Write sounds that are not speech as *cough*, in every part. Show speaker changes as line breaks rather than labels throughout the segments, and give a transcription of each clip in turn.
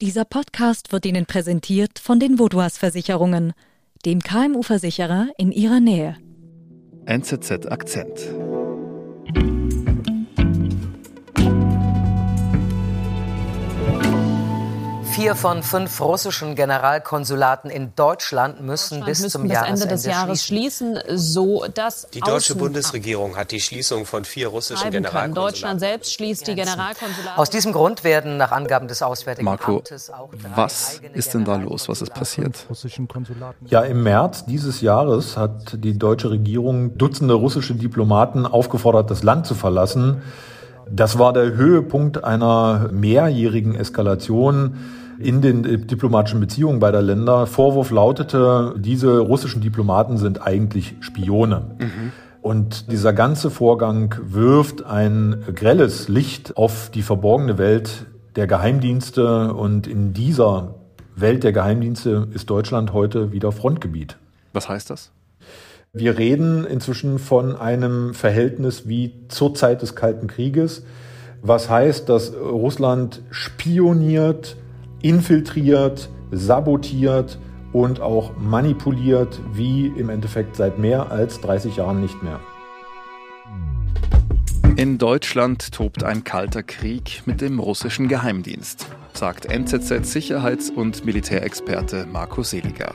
Dieser Podcast wird Ihnen präsentiert von den Vodouas Versicherungen, dem KMU-Versicherer in Ihrer Nähe.
NZZ Akzent.
Vier von fünf russischen Generalkonsulaten in Deutschland müssen bis zum
bis
Jahresende
Ende des Jahres schließen, so dass
Die deutsche
Außen-
Bundesregierung hat die Schließung von vier russischen
kann. Deutschland
Generalkonsulaten.
selbst schließt die Generalkonsulate.
Aus diesem Grund werden nach Angaben des Auswärtigen
Marco,
Amtes auch drei
was ist denn da los? Was ist passiert?
Ja, im März dieses Jahres hat die deutsche Regierung Dutzende russische Diplomaten aufgefordert, das Land zu verlassen. Das war der Höhepunkt einer mehrjährigen Eskalation in den äh, diplomatischen Beziehungen beider Länder. Vorwurf lautete, diese russischen Diplomaten sind eigentlich Spione. Und dieser ganze Vorgang wirft ein grelles Licht auf die verborgene Welt der Geheimdienste. Und in dieser Welt der Geheimdienste ist Deutschland heute wieder Frontgebiet.
Was heißt das?
Wir reden inzwischen von einem Verhältnis wie zur Zeit des Kalten Krieges, was heißt, dass Russland spioniert, infiltriert, sabotiert und auch manipuliert, wie im Endeffekt seit mehr als 30 Jahren nicht mehr.
In Deutschland tobt ein kalter Krieg mit dem russischen Geheimdienst, sagt NZZ-Sicherheits- und Militärexperte Marco Seliger.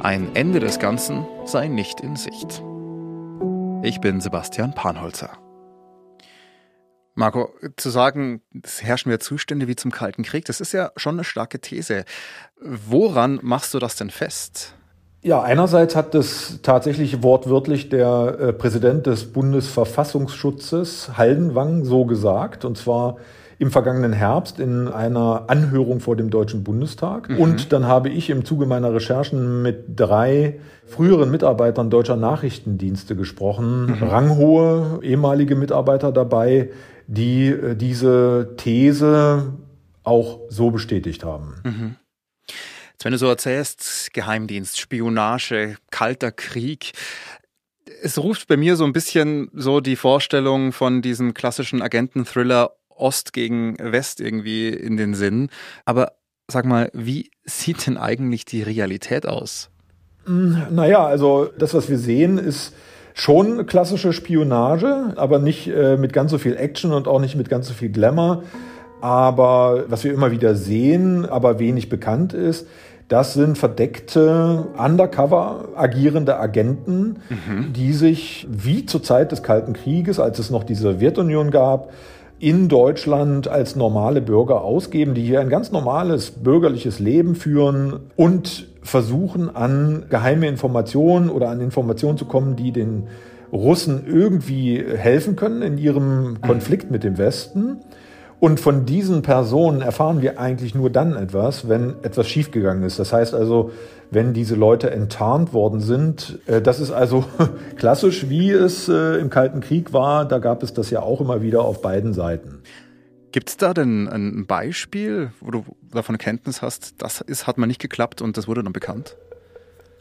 Ein Ende des Ganzen sei nicht in Sicht. Ich bin Sebastian Panholzer. Marco, zu sagen, es herrschen wieder Zustände wie zum Kalten Krieg, das ist ja schon eine starke These. Woran machst du das denn fest?
Ja, einerseits hat es tatsächlich wortwörtlich der äh, Präsident des Bundesverfassungsschutzes Haldenwang so gesagt, und zwar im vergangenen Herbst in einer Anhörung vor dem Deutschen Bundestag. Und dann habe ich im Zuge meiner Recherchen mit drei früheren Mitarbeitern deutscher Nachrichtendienste gesprochen, ranghohe ehemalige Mitarbeiter dabei, die äh, diese These auch so bestätigt haben.
Jetzt, wenn du so erzählst, Geheimdienst, Spionage, kalter Krieg, es ruft bei mir so ein bisschen so die Vorstellung von diesem klassischen Agenten-Thriller Ost gegen West irgendwie in den Sinn. Aber sag mal, wie sieht denn eigentlich die Realität aus?
Naja, also das, was wir sehen, ist schon klassische Spionage, aber nicht äh, mit ganz so viel Action und auch nicht mit ganz so viel Glamour. Aber was wir immer wieder sehen, aber wenig bekannt ist, das sind verdeckte, undercover agierende Agenten, die sich wie zur Zeit des Kalten Krieges, als es noch die Sowjetunion gab, in Deutschland als normale Bürger ausgeben, die hier ein ganz normales bürgerliches Leben führen und versuchen an geheime Informationen oder an Informationen zu kommen, die den Russen irgendwie helfen können in ihrem Konflikt mit dem Westen. Und von diesen Personen erfahren wir eigentlich nur dann etwas, wenn etwas schiefgegangen ist. Das heißt also, wenn diese Leute enttarnt worden sind. Äh, Das ist also *laughs* klassisch, wie es äh, im Kalten Krieg war. Da gab es das ja auch immer wieder auf beiden Seiten.
Gibt es da denn ein Beispiel, wo du davon Kenntnis hast, das ist, hat mal nicht geklappt und das wurde dann bekannt?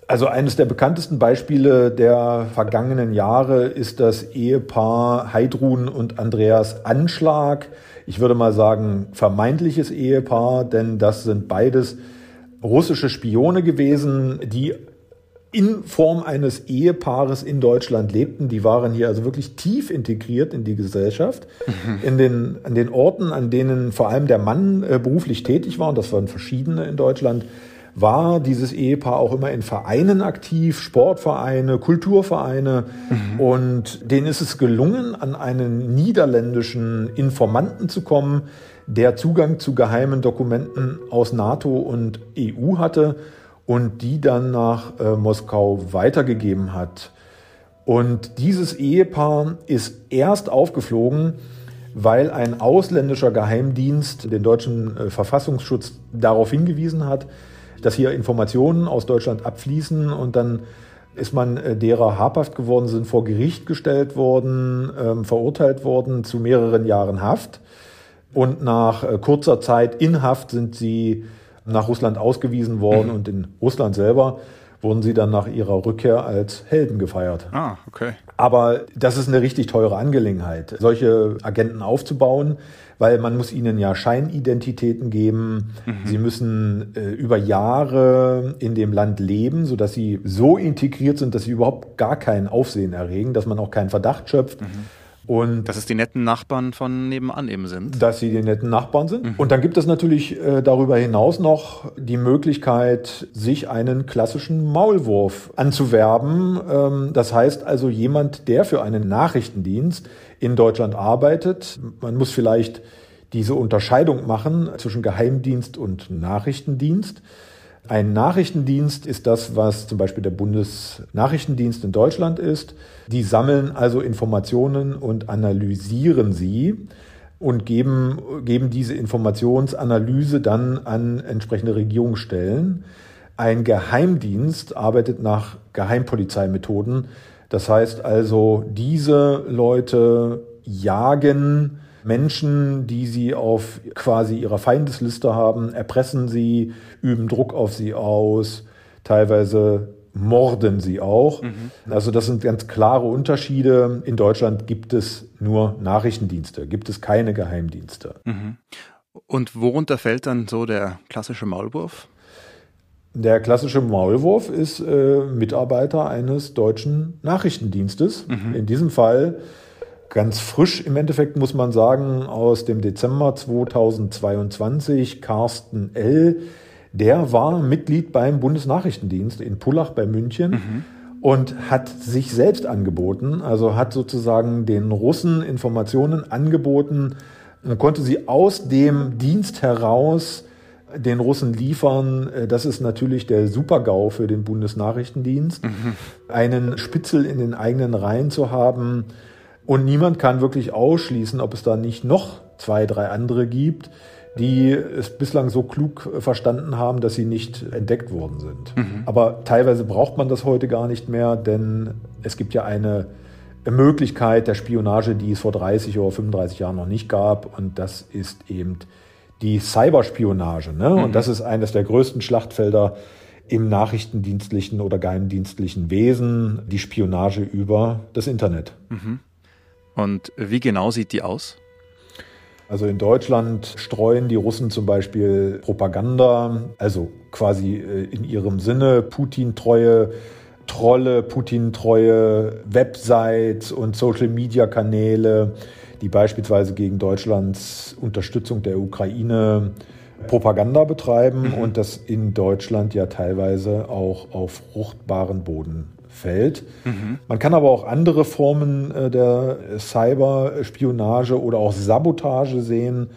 Also eines der bekanntesten Beispiele der vergangenen Jahre ist das Ehepaar Heidrun und Andreas Anschlag. Ich würde mal sagen, vermeintliches Ehepaar, denn das sind beides russische Spione gewesen, die in Form eines Ehepaares in Deutschland lebten. Die waren hier also wirklich tief integriert in die Gesellschaft, in den, an den Orten, an denen vor allem der Mann äh, beruflich tätig war, und das waren verschiedene in Deutschland, war dieses Ehepaar auch immer in Vereinen aktiv, Sportvereine, Kulturvereine. Und denen ist es gelungen, an einen niederländischen Informanten zu kommen, der Zugang zu geheimen Dokumenten aus NATO und EU hatte und die dann nach äh, Moskau weitergegeben hat. Und dieses Ehepaar ist erst aufgeflogen, weil ein ausländischer Geheimdienst den deutschen äh, Verfassungsschutz darauf hingewiesen hat, dass hier Informationen aus Deutschland abfließen und dann ist man äh, derer habhaft geworden, sind vor Gericht gestellt worden, ähm, verurteilt worden zu mehreren Jahren Haft. Und nach äh, kurzer Zeit in Haft sind sie nach Russland ausgewiesen worden und in Russland selber wurden sie dann nach ihrer Rückkehr als Helden gefeiert.
Ah, okay.
Aber das ist eine richtig teure Angelegenheit, solche Agenten aufzubauen. Weil man muss ihnen ja Scheinidentitäten geben. Mhm. Sie müssen äh, über Jahre in dem Land leben, sodass sie so integriert sind, dass sie überhaupt gar kein Aufsehen erregen, dass man auch keinen Verdacht schöpft. Mhm.
Und dass es die netten Nachbarn von nebenan eben sind.
Dass sie die netten Nachbarn sind. Mhm. Und dann gibt es natürlich äh, darüber hinaus noch die Möglichkeit, sich einen klassischen Maulwurf anzuwerben. Ähm, das heißt also jemand, der für einen Nachrichtendienst in Deutschland arbeitet. Man muss vielleicht diese Unterscheidung machen zwischen Geheimdienst und Nachrichtendienst. Ein Nachrichtendienst ist das, was zum Beispiel der Bundesnachrichtendienst in Deutschland ist. Die sammeln also Informationen und analysieren sie und geben, geben diese Informationsanalyse dann an entsprechende Regierungsstellen. Ein Geheimdienst arbeitet nach Geheimpolizeimethoden. Das heißt also, diese Leute jagen Menschen, die sie auf quasi ihrer Feindesliste haben, erpressen sie, üben Druck auf sie aus, teilweise morden sie auch. Mhm. Also das sind ganz klare Unterschiede. In Deutschland gibt es nur Nachrichtendienste, gibt es keine Geheimdienste. Mhm.
Und worunter fällt dann so der klassische Maulwurf?
Der klassische Maulwurf ist äh, Mitarbeiter eines deutschen Nachrichtendienstes. Mhm. In diesem Fall ganz frisch im Endeffekt muss man sagen, aus dem Dezember 2022, Carsten L., der war Mitglied beim Bundesnachrichtendienst in Pullach bei München. Mhm. Und hat sich selbst angeboten, also hat sozusagen den Russen Informationen angeboten und konnte sie aus dem Dienst heraus den Russen liefern. Das ist natürlich der Super-GAU für den Bundesnachrichtendienst, mhm. einen Spitzel in den eigenen Reihen zu haben, und niemand kann wirklich ausschließen, ob es da nicht noch zwei, drei andere gibt, die es bislang so klug verstanden haben, dass sie nicht entdeckt worden sind. Mhm. Aber teilweise braucht man das heute gar nicht mehr, denn es gibt ja eine Möglichkeit der Spionage, die es vor 30 oder 35 Jahren noch nicht gab. Und das ist eben die Cyberspionage. Ne? Mhm. Und das ist eines der größten Schlachtfelder im nachrichtendienstlichen oder geheimdienstlichen Wesen, die Spionage über das Internet. Mhm.
Und wie genau sieht die aus?
Also in Deutschland streuen die Russen zum Beispiel Propaganda, also quasi äh, in ihrem Sinne Putin-treue Trolle, Putin-treue Websites und Social-Media-Kanäle, die beispielsweise gegen Deutschlands Unterstützung der Ukraine Propaganda betreiben mhm. und das in Deutschland ja teilweise auch auf fruchtbaren Boden fällt. Mhm. Man kann aber auch andere Formen äh, der Cyberspionage oder auch Sabotage sehen,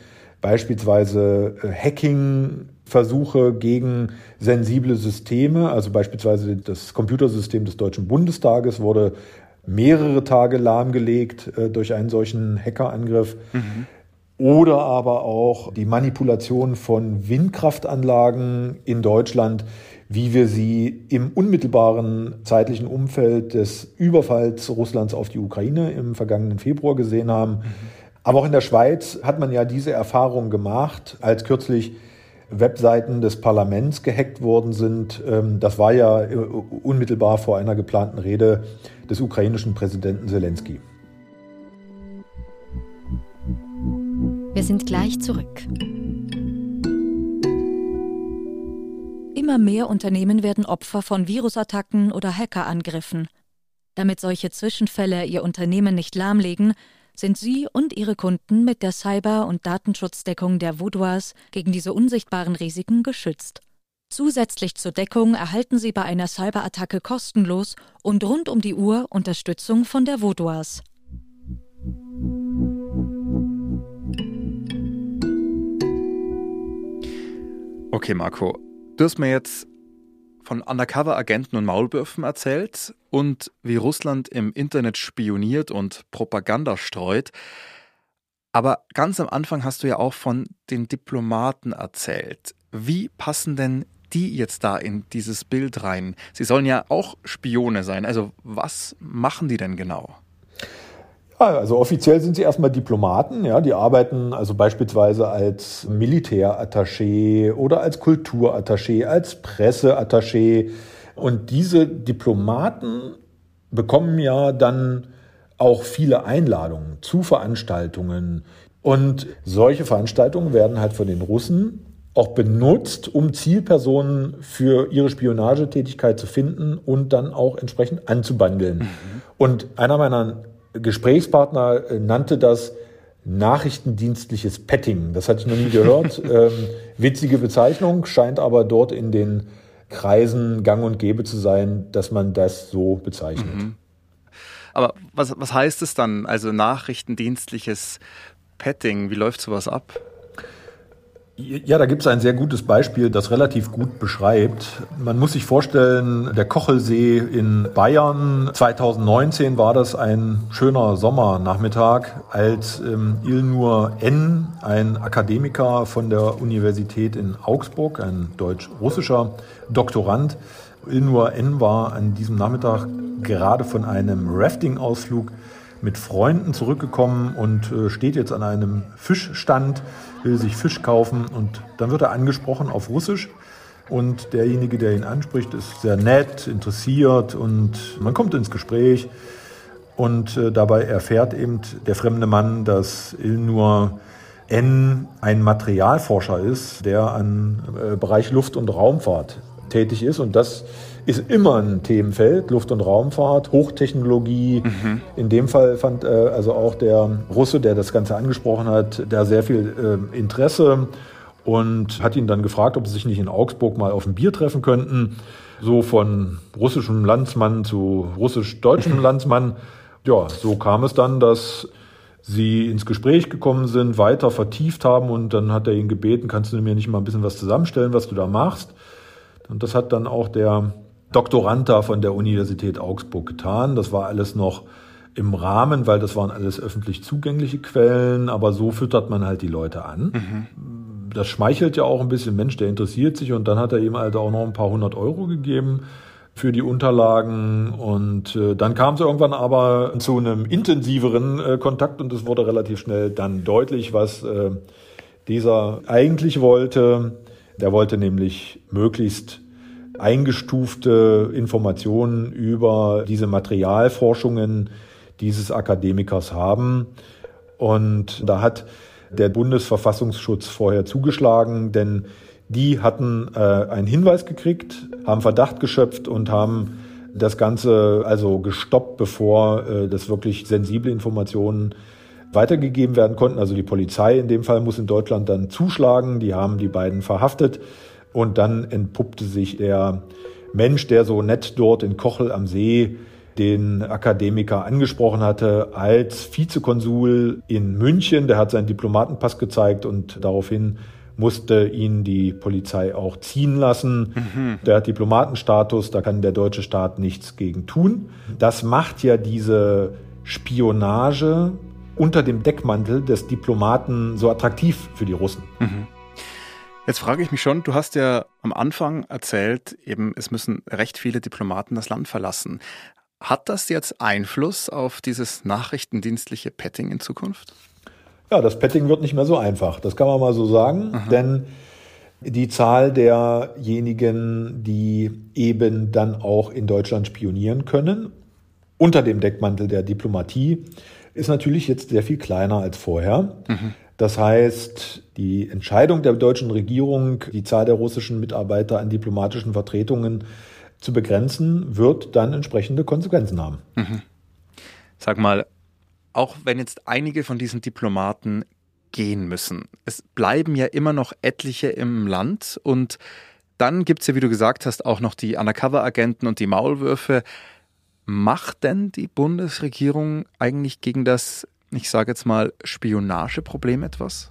beispielsweise äh, Hacking-Versuche gegen sensible Systeme, also beispielsweise das Computersystem des Deutschen Bundestages wurde mehrere Tage lahmgelegt äh, durch einen solchen Hackerangriff. Mhm. Oder aber auch die Manipulation von Windkraftanlagen in Deutschland, wie wir sie im unmittelbaren zeitlichen Umfeld des Überfalls Russlands auf die Ukraine im vergangenen Februar gesehen haben. Mhm. Aber auch in der Schweiz hat man ja diese Erfahrung gemacht, als kürzlich Webseiten des Parlaments gehackt worden sind. Ähm, das war ja äh, unmittelbar vor einer geplanten Rede des ukrainischen Präsidenten Zelensky.
Wir sind gleich zurück. Immer mehr Unternehmen werden Opfer von Virusattacken oder Hackerangriffen. Damit solche Zwischenfälle ihr Unternehmen nicht lahmlegen, sind Sie und Ihre Kunden mit der Cyber- und Datenschutzdeckung der Vaudois gegen diese unsichtbaren Risiken geschützt. Zusätzlich zur Deckung erhalten Sie bei einer Cyberattacke kostenlos und rund um die Uhr Unterstützung von der Vaudois.
Okay, Marco, Du hast mir jetzt von Undercover-Agenten und Maulwürfen erzählt und wie Russland im Internet spioniert und Propaganda streut. Aber ganz am Anfang hast du ja auch von den Diplomaten erzählt. Wie passen denn die jetzt da in dieses Bild rein? Sie sollen ja auch Spione sein. Also was machen die denn genau?
Also offiziell sind sie erstmal Diplomaten, ja, die arbeiten also beispielsweise als Militärattaché oder als Kulturattaché, als Presseattaché. Und diese Diplomaten bekommen ja dann auch viele Einladungen zu Veranstaltungen Und solche Veranstaltungen werden halt von den Russen auch benutzt, um Zielpersonen für ihre Spionagetätigkeit zu finden und dann auch entsprechend anzubandeln. Mhm. Und einer meiner Gesprächspartner äh, nannte das nachrichtendienstliches Petting. Das hatte ich noch nie gehört. *laughs* ähm, witzige Bezeichnung, scheint aber dort in den Kreisen gang und gäbe zu sein, dass man das so bezeichnet. Mhm.
Aber was, was heißt es dann? Also nachrichtendienstliches Petting, wie läuft sowas ab?
Ja, da gibt es ein sehr gutes Beispiel, das relativ gut beschreibt. Man muss sich vorstellen, der Kochelsee in Bayern, 2019 war das ein schöner Sommernachmittag, als ähm, Ilnur N., ein Akademiker von der Universität in Augsburg, ein deutsch-russischer Doktorand, Ilnur N. war an diesem Nachmittag gerade von einem Rafting-Ausflug mit Freunden zurückgekommen und äh, steht jetzt an einem Fischstand, will sich Fisch kaufen und dann wird er angesprochen auf Russisch. Und derjenige, der ihn anspricht, ist sehr nett, interessiert und man kommt ins Gespräch. Und äh, dabei erfährt eben der fremde Mann, dass Ilnur N ein Materialforscher ist, der an äh, Bereich Luft- und Raumfahrt tätig ist. Und das ist immer ein Themenfeld, Luft- und Raumfahrt, Hochtechnologie. Mhm. In dem Fall fand äh, also auch der Russe, der das Ganze angesprochen hat, da sehr viel äh, Interesse und hat ihn dann gefragt, ob sie sich nicht in Augsburg mal auf ein Bier treffen könnten. So von russischem Landsmann zu russisch-deutschem *laughs* Landsmann. Ja, so kam es dann, dass sie ins Gespräch gekommen sind, weiter vertieft haben und dann hat er ihn gebeten, kannst du mir nicht mal ein bisschen was zusammenstellen, was du da machst? Und das hat dann auch der Doktorand da von der Universität Augsburg getan. Das war alles noch im Rahmen, weil das waren alles öffentlich zugängliche Quellen, aber so füttert man halt die Leute an. Mhm. Das schmeichelt ja auch ein bisschen, Mensch, der interessiert sich und dann hat er ihm halt auch noch ein paar hundert Euro gegeben für die Unterlagen und äh, dann kam es irgendwann aber zu einem intensiveren äh, Kontakt und es wurde relativ schnell dann deutlich, was äh, dieser eigentlich wollte. Der wollte nämlich möglichst eingestufte Informationen über diese Materialforschungen dieses Akademikers haben. Und da hat der Bundesverfassungsschutz vorher zugeschlagen, denn die hatten äh, einen Hinweis gekriegt, haben Verdacht geschöpft und haben das Ganze also gestoppt, bevor äh, das wirklich sensible Informationen weitergegeben werden konnten. Also die Polizei in dem Fall muss in Deutschland dann zuschlagen. Die haben die beiden verhaftet. Und dann entpuppte sich der Mensch, der so nett dort in Kochel am See den Akademiker angesprochen hatte, als Vizekonsul in München. Der hat seinen Diplomatenpass gezeigt und daraufhin musste ihn die Polizei auch ziehen lassen. Mhm. Der hat Diplomatenstatus, da kann der deutsche Staat nichts gegen tun. Das macht ja diese Spionage unter dem Deckmantel des Diplomaten so attraktiv für die Russen. Mhm.
Jetzt frage ich mich schon, du hast ja am Anfang erzählt, eben es müssen recht viele Diplomaten das Land verlassen. Hat das jetzt Einfluss auf dieses nachrichtendienstliche Petting in Zukunft?
Ja, das Petting wird nicht mehr so einfach. Das kann man mal so sagen, Aha. denn die Zahl derjenigen, die eben dann auch in Deutschland spionieren können, unter dem Deckmantel der Diplomatie, ist natürlich jetzt sehr viel kleiner als vorher. Mhm. Das heißt, die Entscheidung der deutschen Regierung, die Zahl der russischen Mitarbeiter an diplomatischen Vertretungen zu begrenzen, wird dann entsprechende Konsequenzen haben. Mhm.
Sag mal, auch wenn jetzt einige von diesen Diplomaten gehen müssen, es bleiben ja immer noch etliche im Land und dann gibt es ja, wie du gesagt hast, auch noch die Undercover-Agenten und die Maulwürfe. Macht denn die Bundesregierung eigentlich gegen das ich sage jetzt mal, Spionageproblem etwas?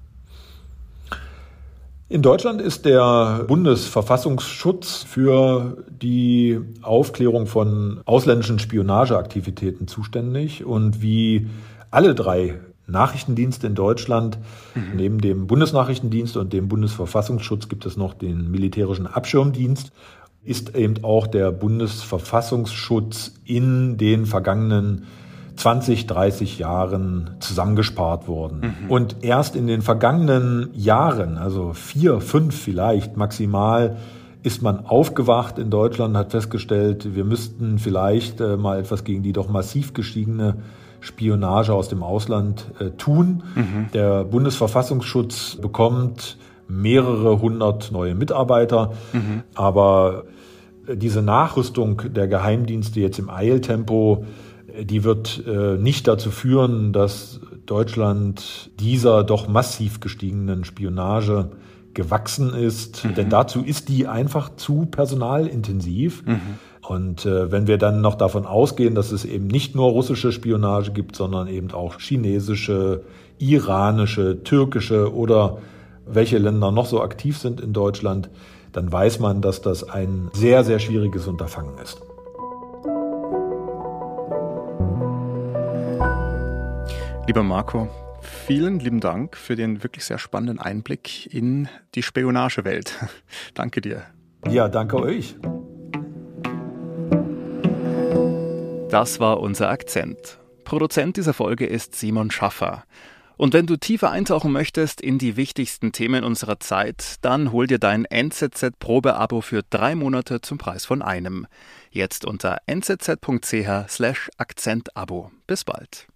In Deutschland ist der Bundesverfassungsschutz für die Aufklärung von ausländischen Spionageaktivitäten zuständig und wie alle drei Nachrichtendienste in Deutschland, mhm. neben dem Bundesnachrichtendienst und dem Bundesverfassungsschutz gibt es noch den militärischen Abschirmdienst, ist eben auch der Bundesverfassungsschutz in den vergangenen 20, 30 Jahren zusammengespart worden. Mhm. Und erst in den vergangenen Jahren, also vier, fünf vielleicht maximal, ist man aufgewacht in Deutschland, hat festgestellt, wir müssten vielleicht äh, mal etwas gegen die doch massiv gestiegene Spionage aus dem Ausland äh, tun. Mhm. Der Bundesverfassungsschutz bekommt mehrere hundert neue Mitarbeiter, mhm. aber diese Nachrüstung der Geheimdienste jetzt im Eiltempo, die wird äh, nicht dazu führen, dass Deutschland dieser doch massiv gestiegenen Spionage gewachsen ist. Mhm. Denn dazu ist die einfach zu personalintensiv. Mhm. Und äh, wenn wir dann noch davon ausgehen, dass es eben nicht nur russische Spionage gibt, sondern eben auch chinesische, iranische, türkische oder welche Länder noch so aktiv sind in Deutschland, dann weiß man, dass das ein sehr, sehr schwieriges Unterfangen ist.
Lieber Marco, vielen lieben Dank für den wirklich sehr spannenden Einblick in die Spionagewelt. *laughs* danke dir.
Ja, danke euch.
Das war unser Akzent. Produzent dieser Folge ist Simon Schaffer. Und wenn du tiefer eintauchen möchtest in die wichtigsten Themen unserer Zeit, dann hol dir dein NZZ-Probeabo für drei Monate zum Preis von einem. Jetzt unter nzz.ch/akzentabo. Bis bald.